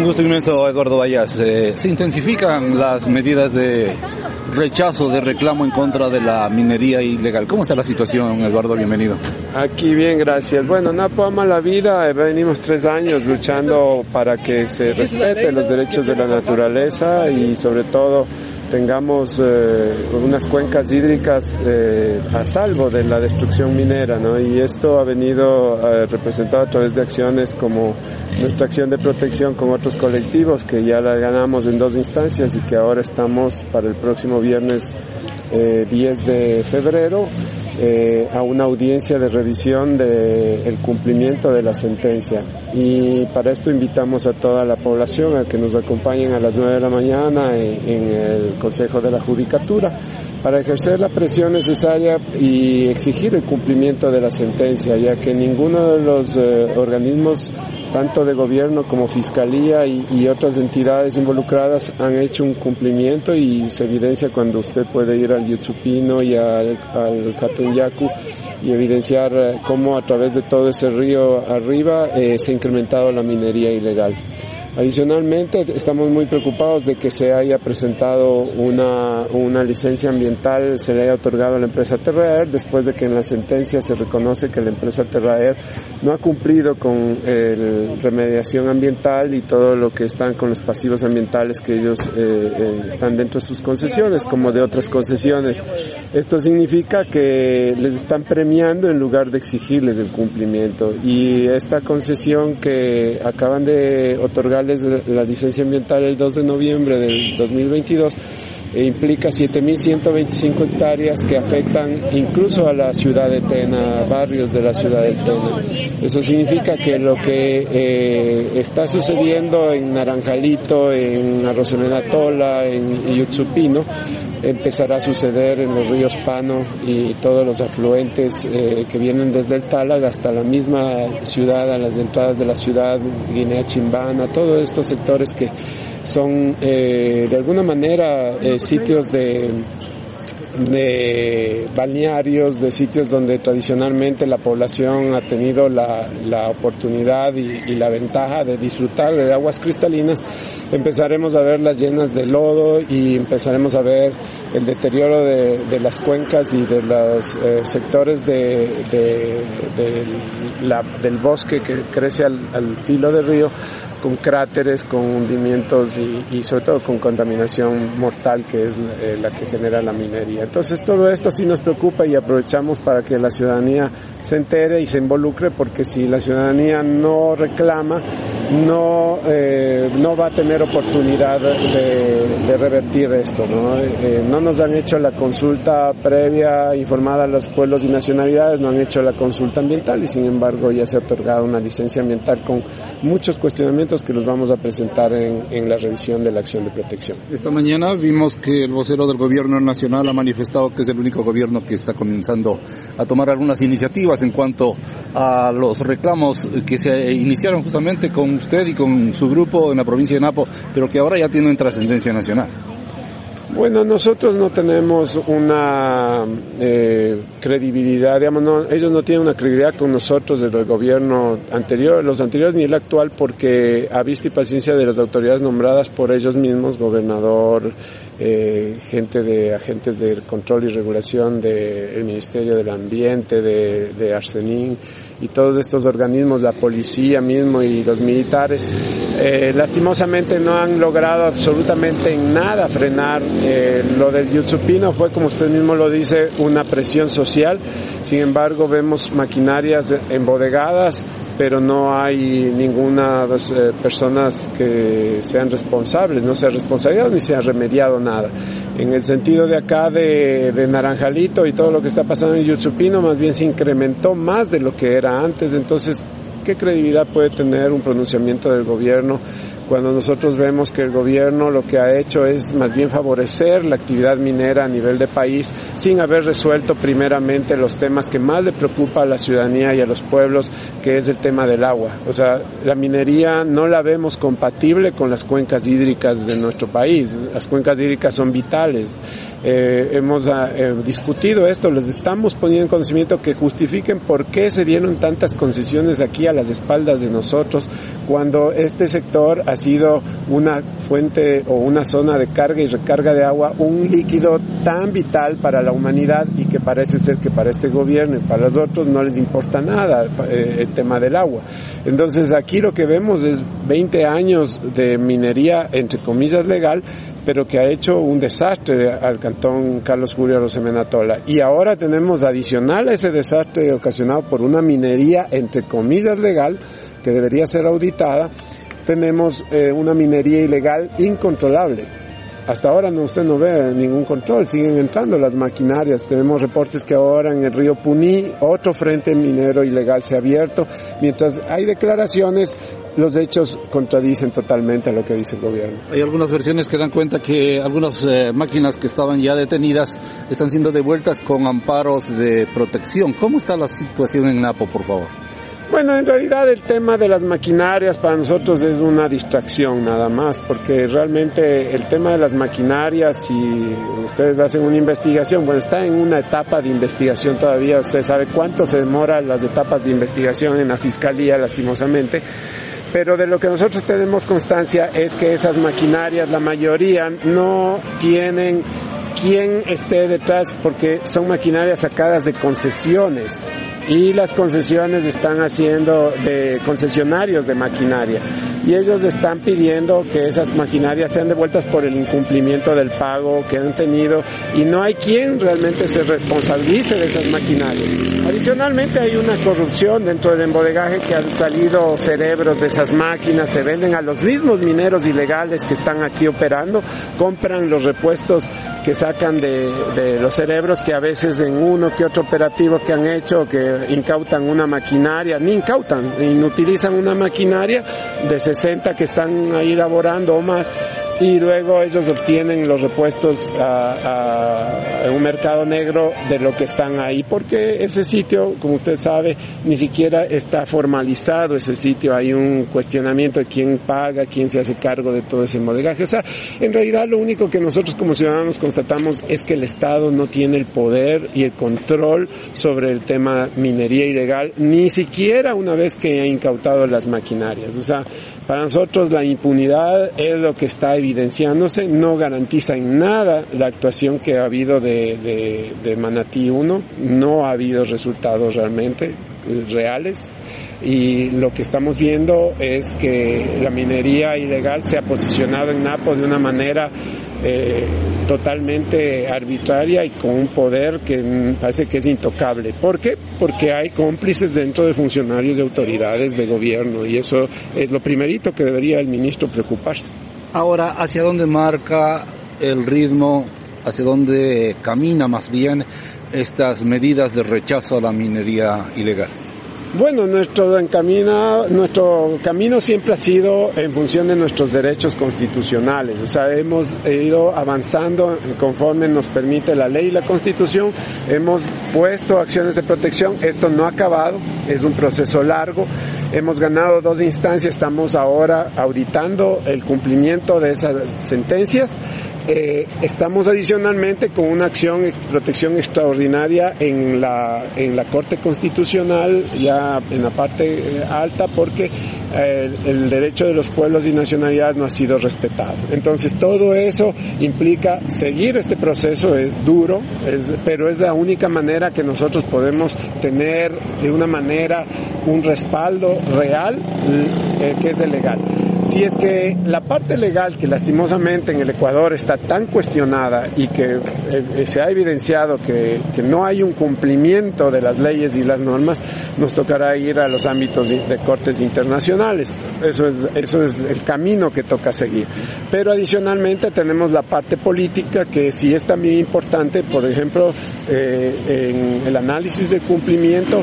Un gusto inmenso, Eduardo Vallas. Eh, se intensifican las medidas de rechazo, de reclamo en contra de la minería ilegal. ¿Cómo está la situación, Eduardo? Bienvenido. Aquí bien, gracias. Bueno, Napo ama la vida. Eh, venimos tres años luchando para que se respeten los derechos de la naturaleza y sobre todo tengamos eh, unas cuencas hídricas eh, a salvo de la destrucción minera, ¿no? Y esto ha venido eh, representado a través de acciones como nuestra acción de protección con otros colectivos que ya la ganamos en dos instancias y que ahora estamos para el próximo viernes 10 de febrero eh, a una audiencia de revisión del cumplimiento de la sentencia. Y para esto invitamos a toda la población a que nos acompañen a las 9 de la mañana en el Consejo de la Judicatura para ejercer la presión necesaria y exigir el cumplimiento de la sentencia, ya que ninguno de los eh, organismos, tanto de gobierno como fiscalía y, otras entidades involucradas, han hecho un cumplimiento y se evidencia cuando usted puede ir al Yutsupino y al, al Katunyaku y evidenciar eh, cómo a través de todo ese río arriba eh, se ha incrementado la minería ilegal. Adicionalmente, estamos muy preocupados de que se haya presentado una, una licencia ambiental, se le haya otorgado a la empresa Terraer, después de que en la sentencia se reconoce que la empresa Terraer no ha cumplido con la remediación ambiental y todo lo que están con los pasivos ambientales que ellos eh, eh, están dentro de sus concesiones, como de otras concesiones. Esto significa que les están premiando en lugar de exigirles el cumplimiento. Y esta concesión que acaban de otorgar la licencia ambiental el 2 de noviembre del 2022 e implica 7.125 hectáreas que afectan incluso a la ciudad de Tena, barrios de la ciudad de Tena. Eso significa que lo que eh, está sucediendo en Naranjalito, en Tola, en Yutsupino, empezará a suceder en los ríos Pano y todos los afluentes eh, que vienen desde el Tálag hasta la misma ciudad, a las entradas de la ciudad, Guinea Chimbana, todos estos sectores que son eh, de alguna manera eh, sitios de, de balnearios, de sitios donde tradicionalmente la población ha tenido la, la oportunidad y, la ventaja de disfrutar de aguas cristalinas, empezaremos a verlas llenas de lodo y empezaremos a ver el deterioro de, de las cuencas y de los eh, sectores de, de, la, del bosque que crece al, al filo del río con cráteres, con hundimientos y, sobre todo con contaminación mortal que es eh, la que genera la minería. Entonces todo esto sí nos preocupa y aprovechamos para que la ciudadanía se entere y se involucre porque si la ciudadanía no reclama, no, eh, no va a tener oportunidad de, revertir esto. ¿no? Eh, no nos han hecho la consulta previa informada a los pueblos y nacionalidades, no han hecho la consulta ambiental y sin embargo ya se ha otorgado una licencia ambiental con muchos cuestionamientos que los vamos a presentar en, la revisión de la acción de protección. Esta mañana vimos que el vocero del gobierno nacional ha manifestado que es el único gobierno que está comenzando a tomar algunas iniciativas en cuanto a los reclamos que se iniciaron justamente con usted y con su grupo en la provincia de Napo, pero que ahora ya tienen trascendencia nacional. Bueno, nosotros no tenemos una eh, credibilidad, digamos, ellos no tienen una credibilidad con nosotros del gobierno anterior, los anteriores ni el actual, porque a vista y paciencia de las autoridades nombradas por ellos mismos, gobernador, eh, gente de agentes de control y regulación del Ministerio del Ambiente, de, de Arsenín, y todos estos organismos, la policía mismo y los militares, eh, lastimosamente no han logrado absolutamente en nada frenar eh, lo del Yutsupino, fue como usted mismo lo dice, una presión social, sin embargo vemos maquinarias embodegadas, pero no hay ninguna eh, personas que sean responsables, no se ha responsabilizado ni se ha remediado nada en el sentido de acá de, Naranjalito y todo lo que está pasando en Yutsupino, más bien se incrementó más de lo que era antes. Entonces, ¿qué credibilidad puede tener un pronunciamiento del gobierno cuando nosotros vemos que el gobierno lo que ha hecho es más bien favorecer la actividad minera a nivel de país sin haber resuelto primeramente los temas que más le preocupa a la ciudadanía y a los pueblos, que es el tema del agua. O sea, la minería no la vemos compatible con las cuencas hídricas de nuestro país. Las cuencas hídricas son vitales eh, hemos ah, eh, discutido esto, les estamos poniendo en conocimiento que justifiquen por qué se dieron tantas concesiones aquí a las espaldas de nosotros cuando este sector ha sido una fuente o una zona de carga y recarga de agua, un líquido tan vital para la humanidad y que parece ser que para este gobierno y para los otros no les importa nada eh, el tema del agua. Entonces aquí lo que vemos es 20 años de minería entre comillas legal pero que ha hecho un desastre al cantón Carlos Julio Rosemenatola. Y ahora tenemos adicional a ese desastre ocasionado por una minería, entre comillas, legal, que debería ser auditada, tenemos eh, una minería ilegal incontrolable hasta ahora no, usted no ve ningún control, siguen entrando las maquinarias. Tenemos reportes que ahora en el río Puní otro frente minero ilegal se ha abierto. Mientras hay declaraciones, los hechos contradicen totalmente a lo que dice el gobierno. Hay algunas versiones que dan cuenta que algunas eh, máquinas que estaban ya detenidas están siendo devueltas con amparos de protección. ¿Cómo está la situación en Napo, por favor? Bueno, en realidad el tema de las maquinarias para nosotros es una distracción nada más, porque realmente el tema de las maquinarias, si ustedes hacen una investigación, bueno, está en una etapa de investigación todavía, usted sabe cuánto se demoran las etapas de investigación en la fiscalía, lastimosamente, pero de lo que nosotros tenemos constancia es que esas maquinarias, la mayoría, no tienen quien esté detrás porque son maquinarias sacadas de concesiones y las concesiones están haciendo de concesionarios de maquinaria y ellos están pidiendo que esas maquinarias sean devueltas por el incumplimiento del pago que han tenido y no hay quien realmente se responsabilice de esas maquinarias. Adicionalmente hay una corrupción dentro del embodegaje que han salido cerebros de esas máquinas, se venden a los mismos mineros ilegales que están aquí operando, compran los repuestos que sacan de, los cerebros que a veces en uno que otro operativo que han hecho que incautan una maquinaria, ni incautan, inutilizan una maquinaria de 60 que están ahí laborando o más y luego ellos obtienen los repuestos a, un mercado negro de lo que están ahí, porque ese sitio, como usted sabe, ni siquiera está formalizado ese sitio, hay un cuestionamiento de quién paga, quién se hace cargo de todo ese modegaje. O sea, en realidad lo único que nosotros como ciudadanos constatamos es que el Estado no tiene el poder y el control sobre el tema minería ilegal, ni siquiera una vez que ha incautado las maquinarias. O sea, para nosotros la impunidad es lo que está evidenciándose, no garantiza en nada la actuación que ha habido de, de, Manatí 1, no ha habido resultados realmente reales y lo que estamos viendo es que la minería ilegal se ha posicionado en Napo de una manera eh, totalmente arbitraria y con un poder que parece que es intocable. ¿Por qué? Porque hay cómplices dentro de funcionarios de autoridades de gobierno y eso es lo primerito que debería el ministro preocuparse. Ahora, ¿hacia dónde marca el ritmo, hacia dónde camina más bien estas medidas de rechazo a la minería ilegal? Bueno, nuestro, encamina, nuestro camino siempre ha sido en función de nuestros derechos constitucionales. O sea, hemos ido avanzando conforme nos permite la ley y la constitución. Hemos puesto acciones de protección. Esto no ha acabado. Es un proceso largo. Hemos ganado dos instancias. Estamos ahora auditando el cumplimiento de esas sentencias eh, estamos adicionalmente con una acción de protección extraordinaria en la, en la Corte Constitucional, ya en la parte eh, alta, porque eh, el derecho de los pueblos y nacionalidades no ha sido respetado. Entonces todo eso implica seguir este proceso, es duro, es, pero es la única manera que nosotros podemos tener de una manera un respaldo real que es el legal. Si es que la parte legal que lastimosamente en el Ecuador está tan cuestionada y que eh, se ha evidenciado que, que, no hay un cumplimiento de las leyes y las normas, nos tocará ir a los ámbitos de, cortes internacionales. Eso es, eso es el camino que toca seguir. Pero adicionalmente tenemos la parte política que sí es también importante, por ejemplo, eh, en el análisis de cumplimiento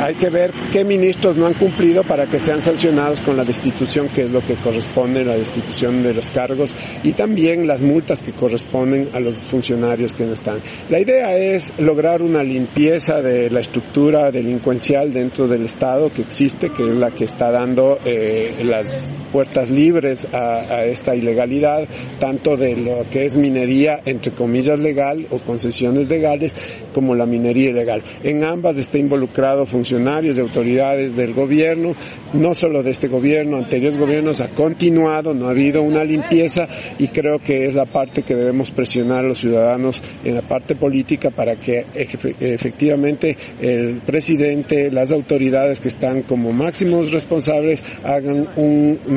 hay que ver qué ministros no han cumplido para que sean sancionados con la destitución, que es lo que corresponde la destitución de los cargos, y también las multas que corresponden a los funcionarios que no están. La idea es lograr una limpieza de la estructura delincuencial dentro del Estado que existe, que es la que está dando eh, las puertas libres a, esta ilegalidad, tanto de lo que es minería, entre comillas, legal o concesiones legales, como la minería ilegal. En ambas está involucrado funcionarios y autoridades del gobierno, no solo de este gobierno, anteriores gobiernos ha continuado, no ha habido una limpieza y creo que es la parte que debemos presionar a los ciudadanos en la parte política para que efectivamente el presidente, las autoridades que están como máximos responsables hagan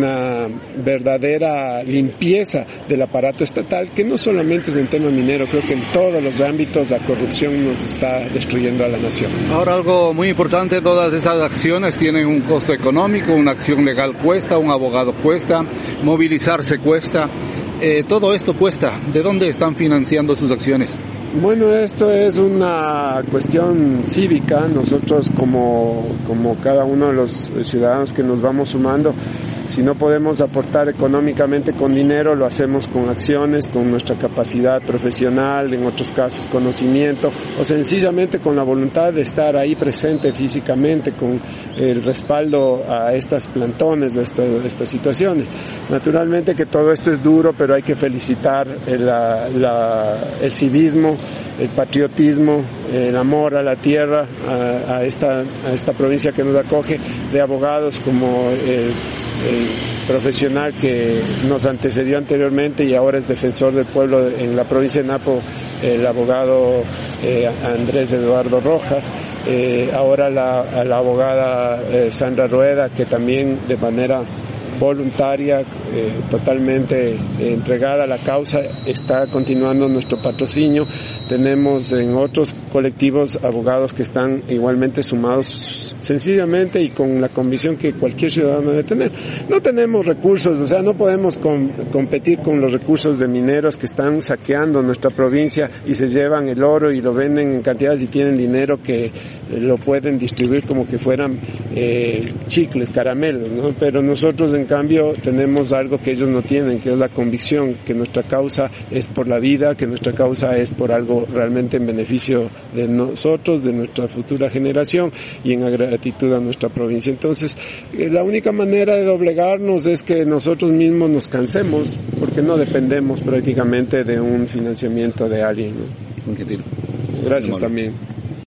una verdadera limpieza del aparato estatal, que no solamente es en tema minero, creo que en todos los ámbitos la corrupción nos está destruyendo a la nación. Ahora algo muy importante, todas esas acciones tienen un costo económico, una acción legal cuesta, un abogado cuesta, movilizarse cuesta, eh, todo esto cuesta. ¿De dónde están financiando sus acciones? Bueno, esto es una cuestión cívica. Nosotros como, como cada uno de los ciudadanos que nos vamos sumando, si no podemos aportar económicamente con dinero, lo hacemos con acciones, con nuestra capacidad profesional, en otros casos conocimiento, o sencillamente con la voluntad de estar ahí presente físicamente, con el respaldo a estas plantones, de, estas situaciones. Naturalmente que todo esto es duro, pero hay que felicitar el, el civismo, el patriotismo, el amor a la tierra, a, esta, a esta provincia que nos acoge, de abogados como el profesional que nos antecedió anteriormente y ahora es defensor del pueblo en la provincia de Napo, el abogado eh, Andrés Eduardo Rojas, eh, ahora la, la abogada eh, Sandra Rueda, que también de manera voluntaria, totalmente entregada a la causa, está continuando nuestro patrocinio. Tenemos en otros colectivos abogados que están igualmente sumados sencillamente y con la convicción que cualquier ciudadano debe tener. No tenemos recursos, o sea, no podemos competir con los recursos de mineros que están saqueando nuestra provincia y se llevan el oro y lo venden en cantidades y tienen dinero que eh, lo pueden distribuir como que fueran eh, chicles, caramelos, ¿no? Pero nosotros en cambio tenemos algo que ellos no tienen, que es la convicción que nuestra causa es por la vida, que nuestra causa es por algo realmente en beneficio de nosotros, de nuestra futura generación y en gratitud a nuestra provincia. Entonces, eh, la única manera de doblegarnos es que nosotros mismos nos cansemos, porque no dependemos prácticamente de un financiamiento de alguien. ¿no? Gracias también.